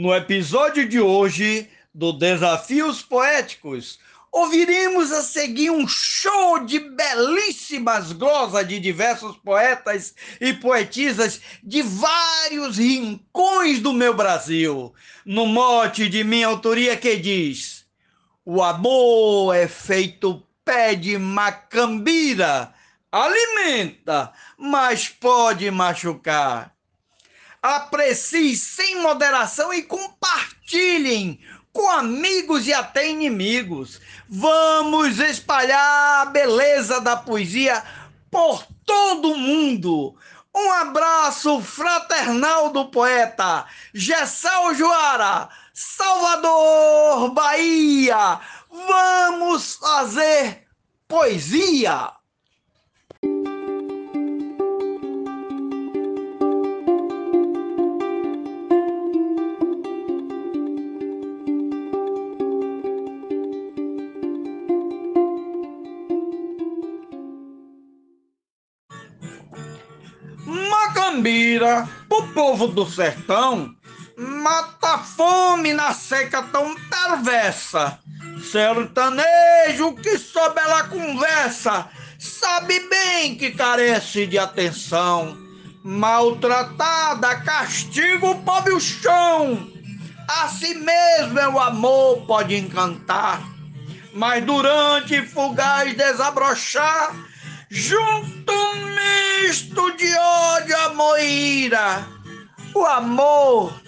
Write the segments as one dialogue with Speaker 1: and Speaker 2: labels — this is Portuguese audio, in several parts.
Speaker 1: No episódio de hoje do Desafios Poéticos, ouviremos a seguir um show de belíssimas glosas de diversos poetas e poetisas de vários rincões do meu Brasil, no mote de minha autoria que diz: O amor é feito pé de macambira, alimenta, mas pode machucar. Apreciem sem moderação e compartilhem com amigos e até inimigos. Vamos espalhar a beleza da poesia por todo o mundo. Um abraço fraternal do poeta Gessel Joara, Salvador, Bahia. Vamos fazer poesia. Macambira, o povo do sertão, mata fome na seca tão perversa. Sertanejo que sob ela conversa, sabe bem que carece de atenção. Maltratada, castiga o pobre o chão. Assim mesmo é o amor pode encantar, mas durante fugaz desabrochar, junto um misto de ódio a moíra. O amor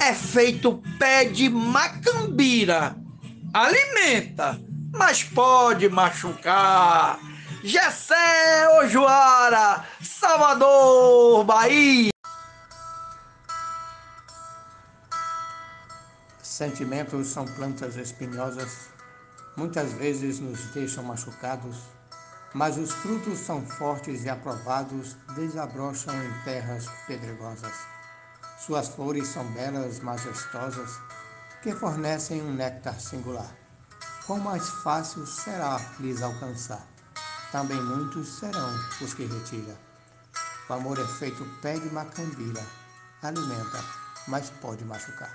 Speaker 1: é feito pé de macambira. Alimenta, mas pode machucar. Gessé Ojoara, Salvador, Bahia.
Speaker 2: Sentimentos são plantas espinhosas, muitas vezes nos deixam machucados mas os frutos são fortes e aprovados, desabrocham em terras pedregosas. Suas flores são belas, majestosas, que fornecem um néctar singular. Quão mais fácil será lhes alcançar. Também muitos serão os que retira. O amor é feito pé de macambira, alimenta, mas pode machucar.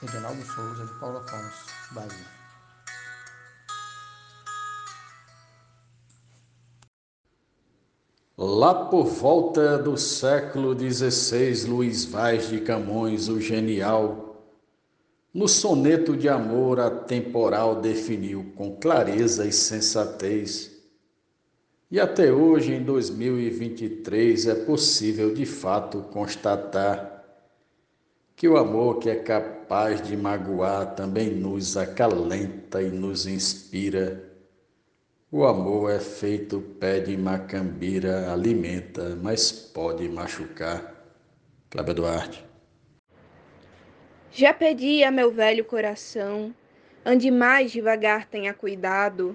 Speaker 2: Reginaldo Souza, de Paulo Afonso, Bahia.
Speaker 3: Lá por volta do século XVI, Luiz Vaz de Camões, o genial, no soneto de amor atemporal definiu com clareza e sensatez. E até hoje, em 2023, é possível de fato constatar que o amor que é capaz de magoar também nos acalenta e nos inspira o amor é feito pé de macambira, alimenta, mas pode machucar. Cláudia Duarte.
Speaker 4: Já pedi a meu velho coração, ande mais devagar, tenha cuidado,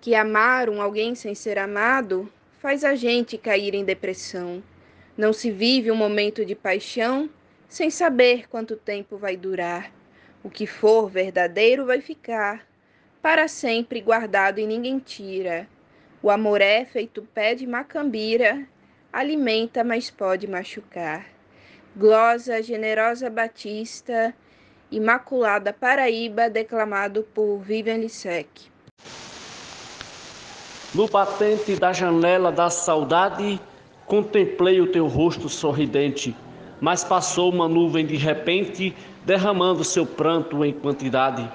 Speaker 4: que amar um alguém sem ser amado faz a gente cair em depressão. Não se vive um momento de paixão sem saber quanto tempo vai durar. O que for verdadeiro vai ficar para sempre guardado e ninguém tira. O amor é feito pé de macambira, alimenta, mas pode machucar. Glosa, generosa Batista, Imaculada Paraíba, declamado por Vivian Lissec.
Speaker 5: No batente da janela da saudade, contemplei o teu rosto sorridente, mas passou uma nuvem de repente, derramando seu pranto em quantidade.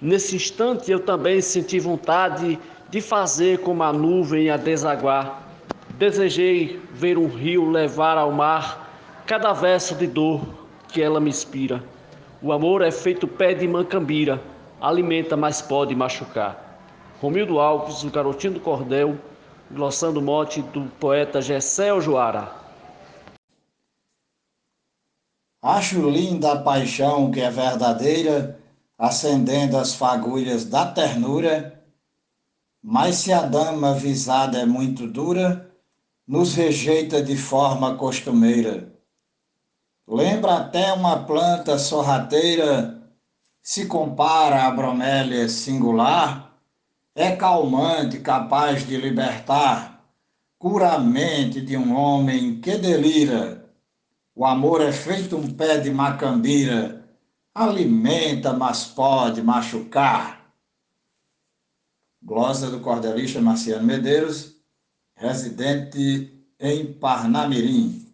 Speaker 5: Nesse instante eu também senti vontade de fazer como a nuvem a desaguar. Desejei ver um rio levar ao mar cada verso de dor que ela me inspira. O amor é feito pé de mancambira, alimenta, mas pode machucar. Romildo Alves, o garotinho do cordel, glossando o mote do poeta Gessel Joara.
Speaker 6: Acho linda a paixão que é verdadeira acendendo as fagulhas da ternura, mas se a dama visada é muito dura, nos rejeita de forma costumeira. Lembra até uma planta sorrateira, se compara à bromélia singular, é calmante, capaz de libertar, cura a mente de um homem que delira. O amor é feito um pé de macambira, alimenta, mas pode machucar. Glosa do cordelista Marciano Medeiros, residente em Parnamirim.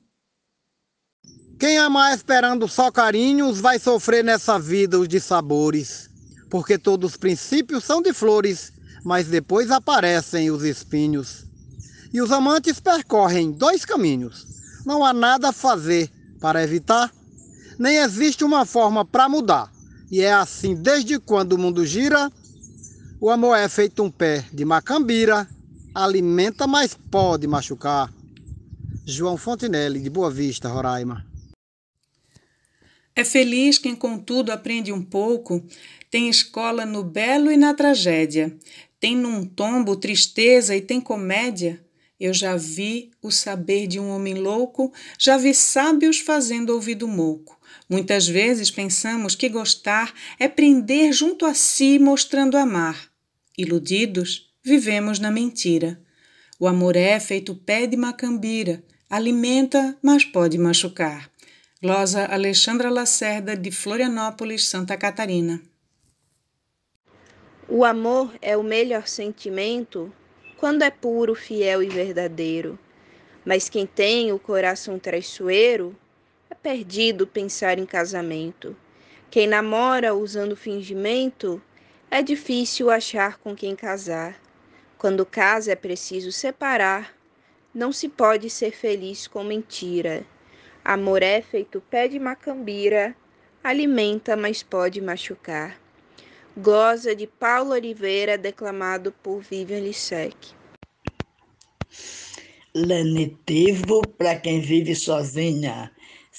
Speaker 2: Quem amar esperando só carinhos vai sofrer nessa vida os dissabores, porque todos os princípios são de flores, mas depois aparecem os espinhos. E os amantes percorrem dois caminhos. Não há nada a fazer para evitar, nem existe uma forma para mudar. E é assim desde quando o mundo gira. O amor é feito um pé de macambira, alimenta, mas pode machucar. João Fontinelli, de Boa Vista, Roraima.
Speaker 7: É feliz quem, contudo, aprende um pouco, tem escola no belo e na tragédia, tem num tombo tristeza e tem comédia. Eu já vi o saber de um homem louco, já vi sábios fazendo ouvido mouco. Muitas vezes pensamos que gostar é prender junto a si, mostrando amar. Iludidos, vivemos na mentira. O amor é feito pé de macambira, alimenta, mas pode machucar. Glosa Alexandra Lacerda, de Florianópolis, Santa Catarina.
Speaker 4: O amor é o melhor sentimento quando é puro, fiel e verdadeiro. Mas quem tem o coração traiçoeiro é perdido pensar em casamento. Quem namora usando fingimento é difícil achar com quem casar. Quando casa é preciso separar. Não se pode ser feliz com mentira. Amor é feito pé de macambira, alimenta, mas pode machucar. Glosa de Paulo Oliveira, declamado por Vivian Lissec.
Speaker 8: Lenitivo para quem vive sozinha,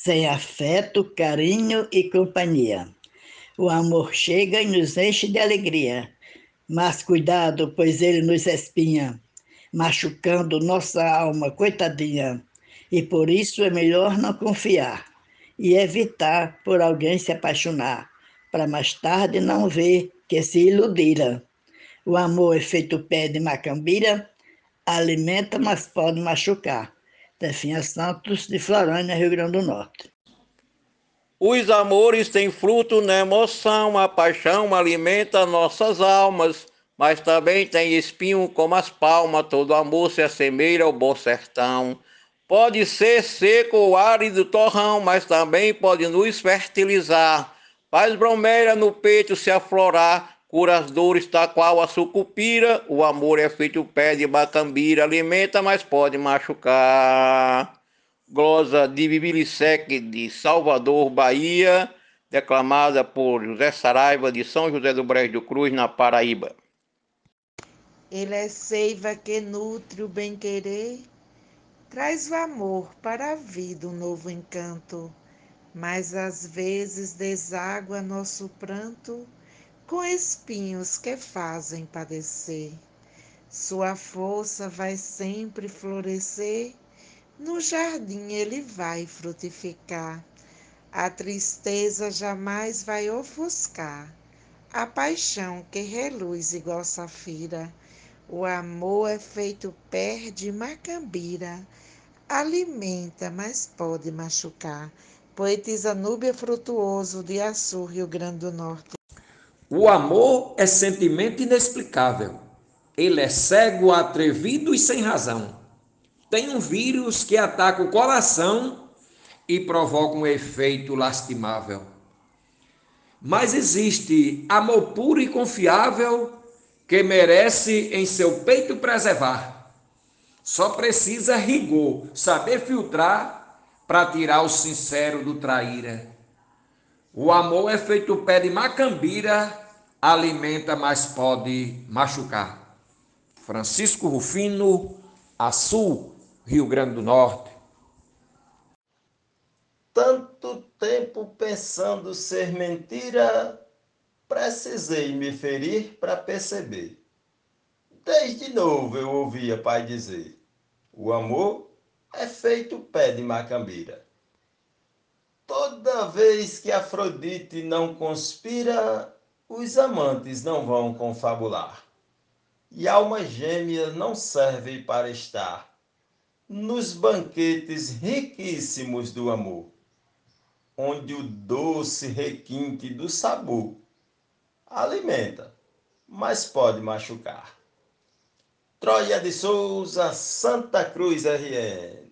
Speaker 8: sem afeto, carinho e companhia. O amor chega e nos enche de alegria, mas cuidado, pois ele nos espinha, machucando nossa alma, coitadinha. E por isso é melhor não confiar e evitar por alguém se apaixonar para mais tarde não ver que se iludira. O amor é feito pé de macambira, alimenta, mas pode machucar. Tefinha Santos, de Florânia, Rio Grande do Norte.
Speaker 9: Os amores têm fruto na emoção, a paixão alimenta nossas almas, mas também tem espinho como as palmas, todo amor se assemelha ao bom sertão. Pode ser seco ou árido torrão, mas também pode nos fertilizar. Faz bromélia no peito se aflorar, cura as dores, tal qual a sucupira. O amor é feito pé de bacambira, alimenta, mas pode machucar. Glosa de Bibilisec de Salvador, Bahia, declamada por José Saraiva de São José do Brejo do Cruz, na Paraíba.
Speaker 10: Ele é seiva que nutre o bem-querer, traz o amor para a vida um novo encanto mas às vezes deságua nosso pranto com espinhos que fazem padecer. Sua força vai sempre florescer, no jardim ele vai frutificar. A tristeza jamais vai ofuscar, a paixão que reluz igual safira. O amor é feito pé de macambira, alimenta, mas pode machucar. Poetisa Núbia Frutuoso, de Açu, Rio Grande do Norte.
Speaker 11: O amor é sentimento inexplicável. Ele é cego, atrevido e sem razão. Tem um vírus que ataca o coração e provoca um efeito lastimável. Mas existe amor puro e confiável que merece em seu peito preservar. Só precisa rigor, saber filtrar para tirar o sincero do traíra. O amor é feito pé de macambira, alimenta, mas pode machucar. Francisco Rufino, Açu, Rio Grande do Norte.
Speaker 12: Tanto tempo pensando ser mentira, precisei me ferir para perceber. Desde novo eu ouvia pai dizer: o amor é feito pé de macambira. Toda vez que Afrodite não conspira, os amantes não vão confabular. E alma gêmea não serve para estar nos banquetes riquíssimos do amor. onde o doce requinte do sabor alimenta, mas pode machucar. Troia de Souza, Santa Cruz RN.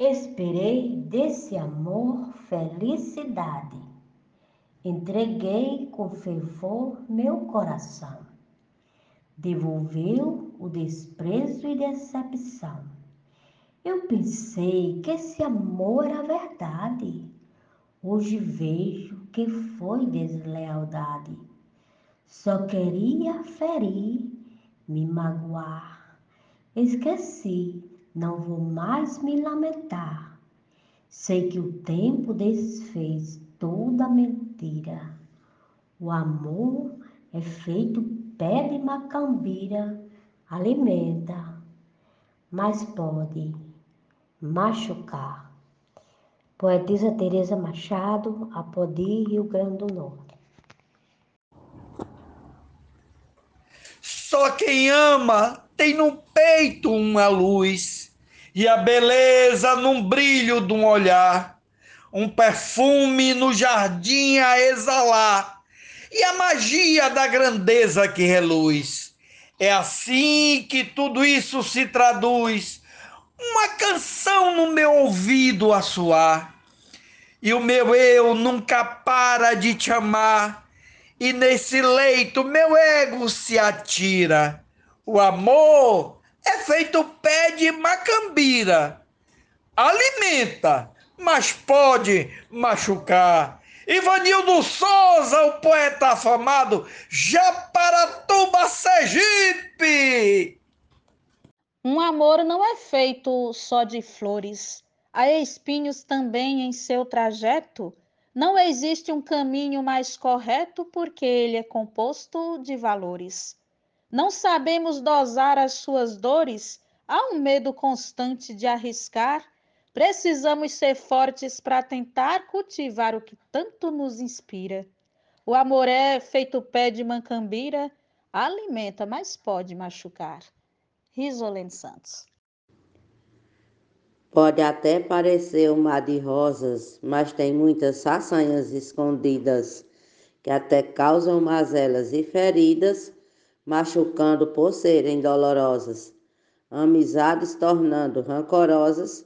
Speaker 13: Esperei desse amor felicidade. Entreguei com fervor meu coração. Devolveu o desprezo e decepção. Eu pensei que esse amor era verdade. Hoje vejo que foi deslealdade. Só queria ferir, me magoar. Esqueci, não vou mais me lamentar. Sei que o tempo desfez toda mentira. O amor é feito pé de macambira, alimenta, mas pode machucar. Poetisa Teresa Machado, Apodi, Rio Grande do Norte.
Speaker 1: Só quem ama tem no peito uma luz e a beleza num brilho de um olhar, um perfume no jardim a exalar e a magia da grandeza que reluz. É assim que tudo isso se traduz uma canção no meu ouvido a soar. E o meu eu nunca para de te amar. E nesse leito meu ego se atira. O amor é feito pé de macambira. Alimenta, mas pode machucar. Ivanildo Souza, o poeta afamado, Japaratuba, Sergipe.
Speaker 14: Um amor não é feito só de flores. Há espinhos também em seu trajeto. Não existe um caminho mais correto porque ele é composto de valores. Não sabemos dosar as suas dores. Há um medo constante de arriscar. Precisamos ser fortes para tentar cultivar o que tanto nos inspira. O amor é feito pé de mancambira, alimenta, mas pode machucar. Risolene Santos.
Speaker 15: Pode até parecer um mar de rosas, mas tem muitas façanhas escondidas que até causam mazelas e feridas, machucando por serem dolorosas. Amizades tornando rancorosas,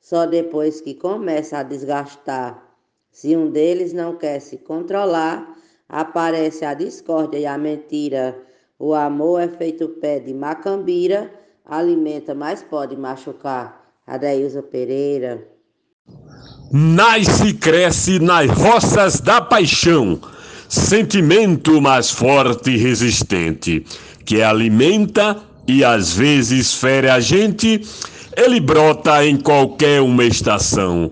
Speaker 15: só depois que começa a desgastar. Se um deles não quer se controlar, aparece a discórdia e a mentira o amor é feito pé de macambira, alimenta, mas pode machucar. Adailza Pereira.
Speaker 3: Nasce e cresce nas roças da paixão, sentimento mais forte e resistente, que alimenta e às vezes fere a gente, ele brota em qualquer uma estação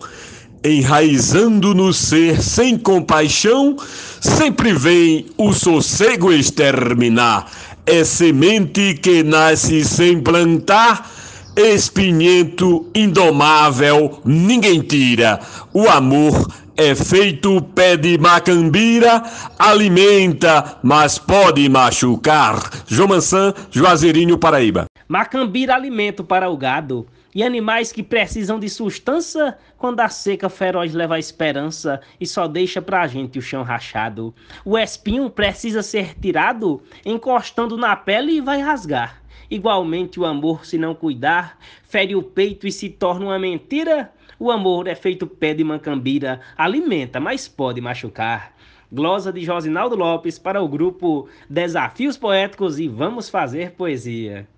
Speaker 3: enraizando no ser sem compaixão, sempre vem o sossego exterminar. É semente que nasce sem plantar, espinhento indomável, ninguém tira. O amor é feito pé de macambira, alimenta, mas pode machucar. Jomansan, Juazeirinho, Paraíba.
Speaker 16: Macambira alimento para o gado e animais que precisam de sustância quando a seca feroz leva a esperança e só deixa pra gente o chão rachado. O espinho precisa ser tirado, encostando na pele e vai rasgar. Igualmente o amor, se não cuidar, fere o peito e se torna uma mentira. O amor é feito pé de mancambira, alimenta, mas pode machucar. Glosa de Josinaldo Lopes para o grupo Desafios Poéticos e Vamos Fazer Poesia.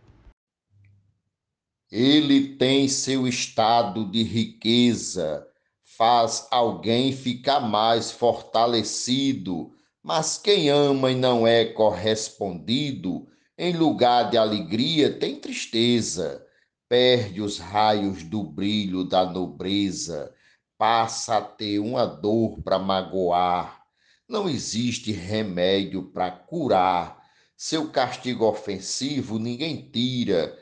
Speaker 17: Ele tem seu estado de riqueza, faz alguém ficar mais fortalecido, mas quem ama e não é correspondido, em lugar de alegria tem tristeza, perde os raios do brilho da nobreza, passa a ter uma dor para magoar. Não existe remédio para curar. Seu castigo ofensivo ninguém tira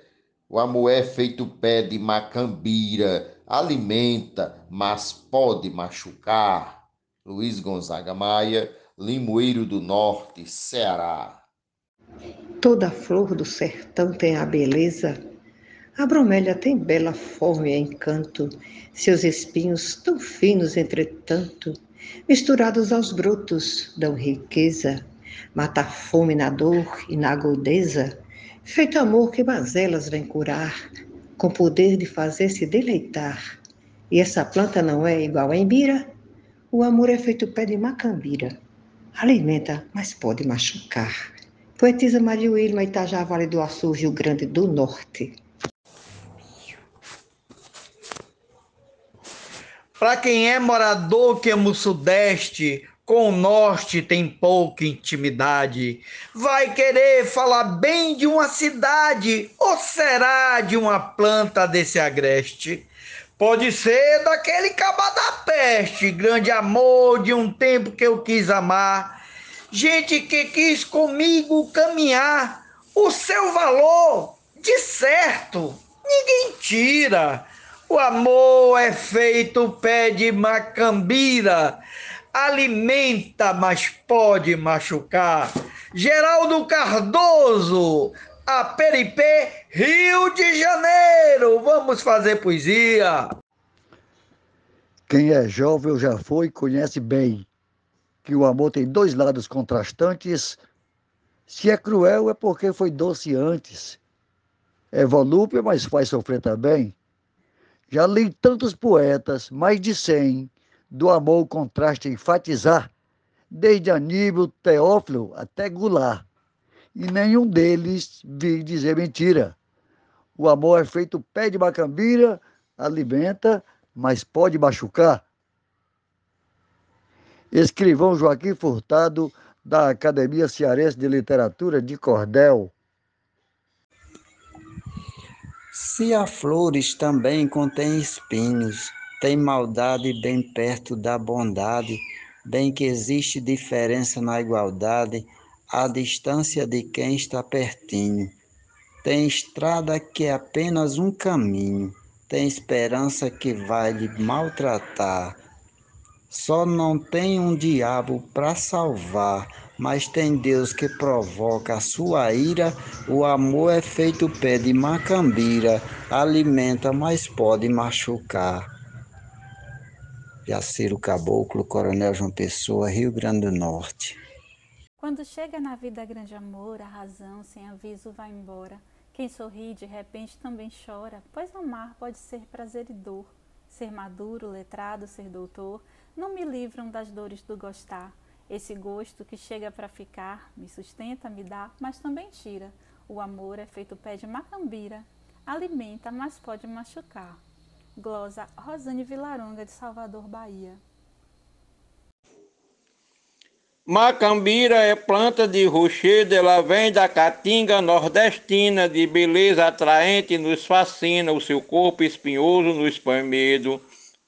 Speaker 17: o amor é feito pé de macambira, alimenta, mas pode machucar. Luiz Gonzaga Maia, Limoeiro do Norte, Ceará.
Speaker 18: Toda flor do sertão tem a beleza
Speaker 2: A bromélia tem bela forma e encanto, seus espinhos tão finos, entretanto, misturados aos brotos, dão riqueza, mata a fome na dor e na agudeza, feito amor que mazelas vem curar, com poder de fazer-se deleitar. E essa planta não é igual a embira? O amor é feito pé de macambira. Alimenta, mas pode machucar. Poetisa Maria Wilma, Itajá, Vale do Açu, Rio Grande do Norte.
Speaker 1: Para quem é morador que ama o Sudeste, com o Norte tem pouca intimidade. Vai querer falar bem de uma cidade ou será de uma planta desse agreste? Pode ser daquele caba da peste, grande amor de um tempo que eu quis amar. Gente que quis comigo caminhar, o seu valor, de certo, ninguém tira. O amor é feito pé de macambira alimenta, mas pode machucar. Geraldo Cardoso, a Peripê, Rio de Janeiro. Vamos fazer poesia.
Speaker 18: Quem é jovem já foi conhece bem que o amor tem dois lados contrastantes. Se é cruel é porque foi doce antes. É volúpia, mas faz sofrer também. Já li tantos poetas, mais de cem, do amor o contraste enfatizar, desde Aníbal, Teófilo até Goulart. E nenhum deles vi dizer mentira. O amor é feito pé de macambira, alimenta, mas pode machucar. Escrivão Joaquim Furtado, da Academia Cearense de Literatura de Cordel.
Speaker 19: Se a flores também contém espinhos, tem maldade bem perto da bondade, bem que existe diferença na igualdade, a distância de quem está pertinho. Tem estrada que é apenas um caminho, tem esperança que vai lhe maltratar. Só não tem um diabo para salvar, mas tem Deus que provoca a sua ira. O amor é feito pé de macambira, alimenta, mas pode machucar. Jaciro Caboclo, Coronel João Pessoa, Rio Grande do Norte.
Speaker 20: Quando chega na vida grande amor, a razão sem aviso vai embora. Quem sorri de repente também chora, pois amar pode ser prazer e dor. Ser maduro, letrado, ser doutor, não me livram das dores do gostar. Esse gosto que chega para ficar, me sustenta, me dá, mas também tira. O amor é feito pé de macambira, alimenta, mas pode machucar. Glosa Rosane Vilaronga, de Salvador, Bahia.
Speaker 9: Macambira é planta de rochedo, ela vem da caatinga nordestina, de beleza atraente, nos fascina, o seu corpo espinhoso nos põe medo.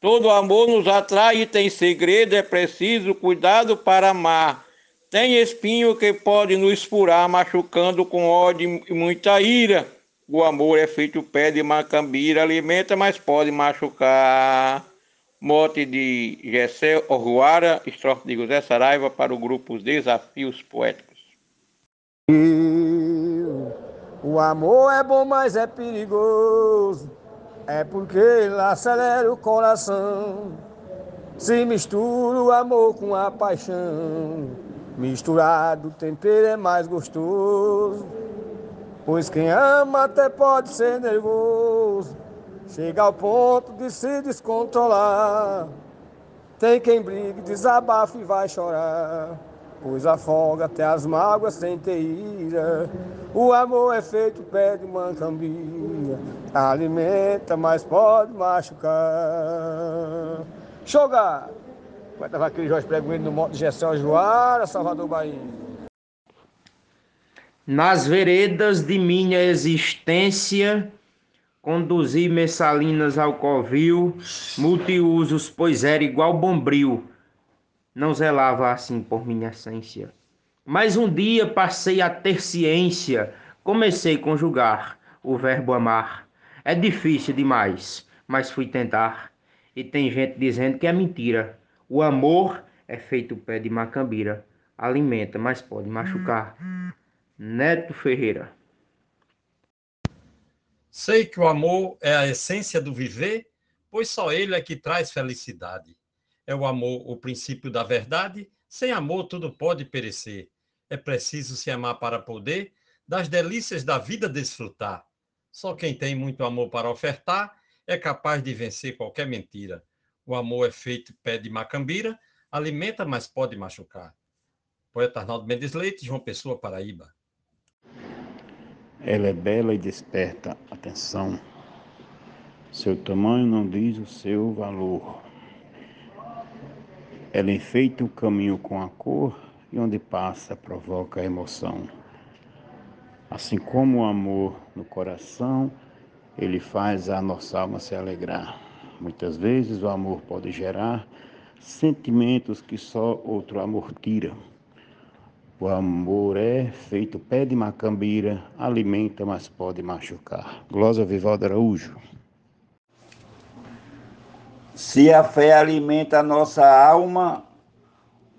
Speaker 9: Todo amor nos atrai e tem segredo, é preciso cuidado para amar. Tem espinho que pode nos furar, machucando com ódio e muita ira. O amor é feito pé de macambira, alimenta, mas pode machucar. Mote de Gessé Orruara, estrofe de José Saraiva para o grupo Desafios Poéticos.
Speaker 21: O amor é bom, mas é perigoso. É porque ele acelera o coração. Se mistura o amor com a paixão. Misturado, o tempero é mais gostoso. Pois quem ama até pode ser nervoso, chega ao ponto de se descontrolar. Tem quem brigue, desabafa e vai chorar, pois afoga até as mágoas sem ter ira. O amor é feito pé de mancambia, alimenta, mas pode machucar. Jogar! Vai estar aquele Jorge Pregoeiro no moto de Joara, Salvador, Bahia.
Speaker 22: Nas veredas de minha existência, conduzi messalinas ao covil, multiusos, pois era igual bombril, não zelava assim por minha essência. Mas um dia passei a ter ciência, comecei a conjugar o verbo amar. É difícil demais, mas fui tentar. E tem gente dizendo que é mentira. O amor é feito pé de macambira, alimenta, mas pode machucar. Neto Ferreira.
Speaker 23: Sei que o amor é a essência do viver, pois só ele é que traz felicidade. É o amor o princípio da verdade, sem amor tudo pode perecer. É preciso se amar para poder das delícias da vida desfrutar. Só quem tem muito amor para ofertar é capaz de vencer qualquer mentira. O amor é feito pé de macambira, alimenta, mas pode machucar. Poeta Arnaldo Mendes Leite, João Pessoa, Paraíba.
Speaker 24: Ela é bela e desperta atenção. Seu tamanho não diz o seu valor. Ela enfeita o caminho com a cor e onde passa provoca emoção. Assim como o amor no coração, ele faz a nossa alma se alegrar. Muitas vezes o amor pode gerar sentimentos que só outro amor tira. O amor é feito pé de macambira, alimenta, mas pode machucar. Glosa Vivaldo Araújo.
Speaker 25: Se a fé alimenta a nossa alma,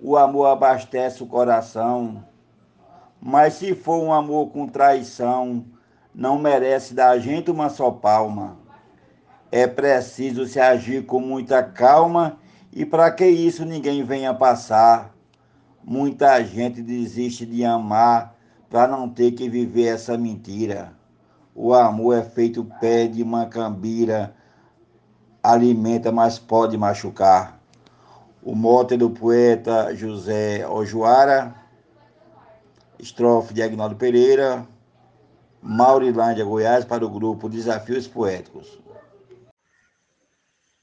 Speaker 25: o amor abastece o coração. Mas se for um amor com traição, não merece da gente uma só palma. É preciso se agir com muita calma e para que isso ninguém venha passar. Muita gente desiste de amar para não ter que viver essa mentira. O amor é feito pé de macambira, alimenta, mas pode machucar. O mote do poeta José Ojoara, estrofe de Agnaldo Pereira, Maurilândia, Goiás, para o grupo Desafios Poéticos.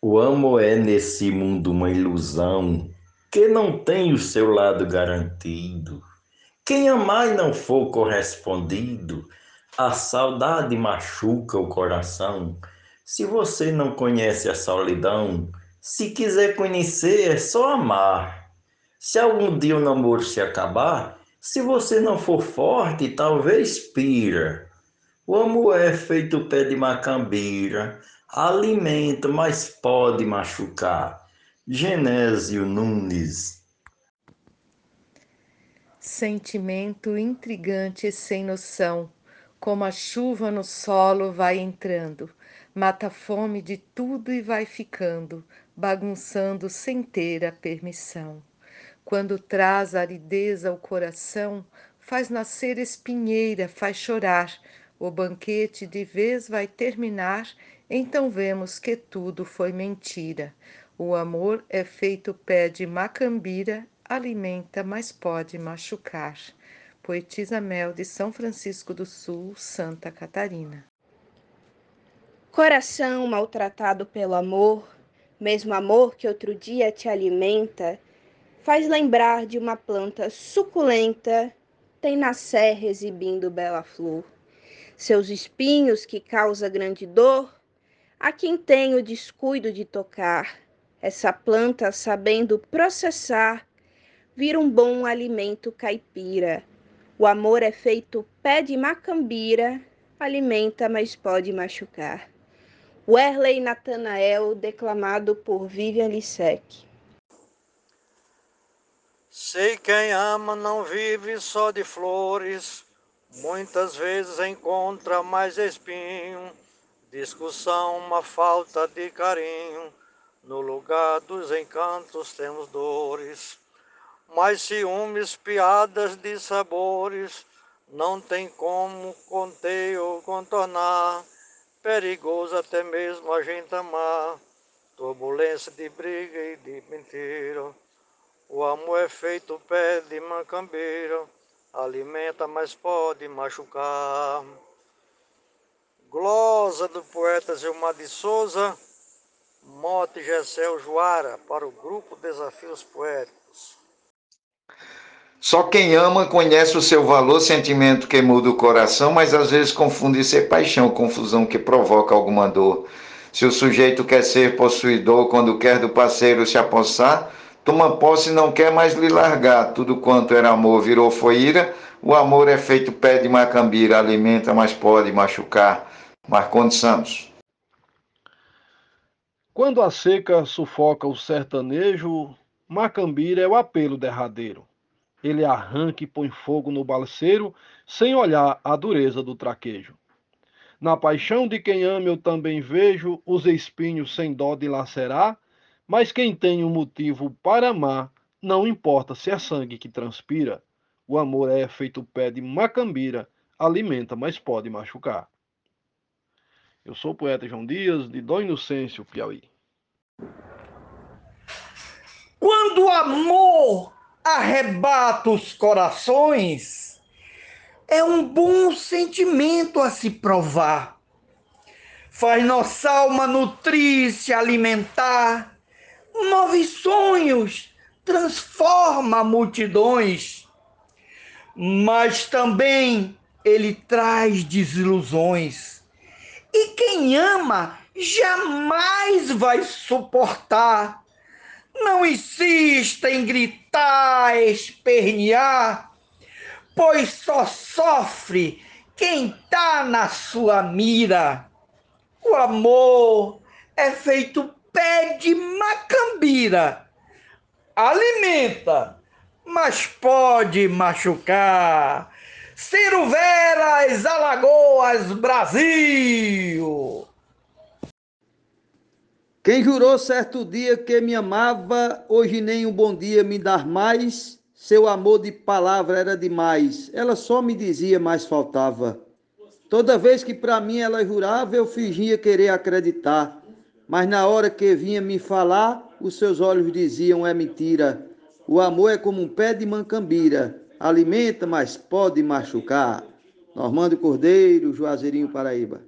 Speaker 12: O amor é nesse mundo uma ilusão que não tem o seu lado garantido. Quem amar e não for correspondido, a saudade machuca o coração. Se você não conhece a solidão, se quiser conhecer, é só amar. Se algum dia o namoro se acabar, se você não for forte, talvez pira. O amor é feito pé de macambira, alimenta, mas pode machucar. Genésio Nunes.
Speaker 26: Sentimento intrigante sem noção, como a chuva no solo vai entrando, mata a fome de tudo e vai ficando, bagunçando sem ter a permissão. Quando traz aridez ao coração, faz nascer espinheira, faz chorar, o banquete de vez vai terminar, então vemos que tudo foi mentira. O amor é feito pé de macambira, alimenta, mas pode machucar. Poetisa Mel de São Francisco do Sul, Santa Catarina.
Speaker 4: Coração maltratado pelo amor, mesmo amor que outro dia te alimenta, faz lembrar de uma planta suculenta, tem na serra exibindo bela flor. Seus espinhos que causa grande dor, a quem tem o descuido de tocar, essa planta, sabendo processar, vira um bom alimento caipira. O amor é feito pé de macambira, alimenta, mas pode machucar. Werley Natanael, declamado por Vivian Lissec.
Speaker 27: Sei quem ama não vive só de flores, muitas vezes encontra mais espinho, discussão, uma falta de carinho. No lugar dos encantos temos dores, mas ciúmes, piadas de sabores, não tem como conter ou contornar. Perigoso até mesmo a gente amar, turbulência de briga e de mentira. O amor é feito pé de macambeira, alimenta, mas pode machucar. Glosa do poeta Gilmar de Souza, Mote Gessel Joara, para o grupo Desafios Poéticos.
Speaker 28: Só quem ama conhece o seu valor, sentimento que muda o coração, mas às vezes confunde ser paixão, confusão que provoca alguma dor. Se o sujeito quer ser possuidor, quando quer do parceiro se apossar, toma posse e não quer mais lhe largar. Tudo quanto era amor virou foíra, o amor é feito pé de macambira, alimenta, mas pode machucar. Marcondes Santos.
Speaker 29: Quando a seca sufoca o sertanejo, Macambira é o apelo derradeiro. Ele arranca e põe fogo no balseiro, sem olhar a dureza do traquejo. Na paixão de quem ama eu também vejo os espinhos sem dó de lacerar, mas quem tem um motivo para amar, não importa se é sangue que transpira. O amor é feito pé de macambira, alimenta, mas pode machucar. Eu sou o poeta João Dias, de Dom Inocêncio, Piauí.
Speaker 1: Quando o amor arrebata os corações, é um bom sentimento a se provar. Faz nossa alma nutrir, se alimentar, move sonhos, transforma multidões, mas também ele traz desilusões. E quem ama jamais vai suportar. Não insista em gritar, espernear, pois só sofre quem tá na sua mira. O amor é feito pé de macambira. Alimenta, mas pode machucar. Ciro Veras, Alagoas, Brasil.
Speaker 30: Quem jurou certo dia que me amava, hoje nem um bom dia me dar mais. Seu amor de palavra era demais, ela só me dizia, mas faltava. Toda vez que para mim ela jurava, eu fingia querer acreditar. Mas na hora que vinha me falar, os seus olhos diziam é mentira. O amor é como um pé de mancambira, alimenta, mas pode machucar. Normando Cordeiro, Juazeirinho, Paraíba.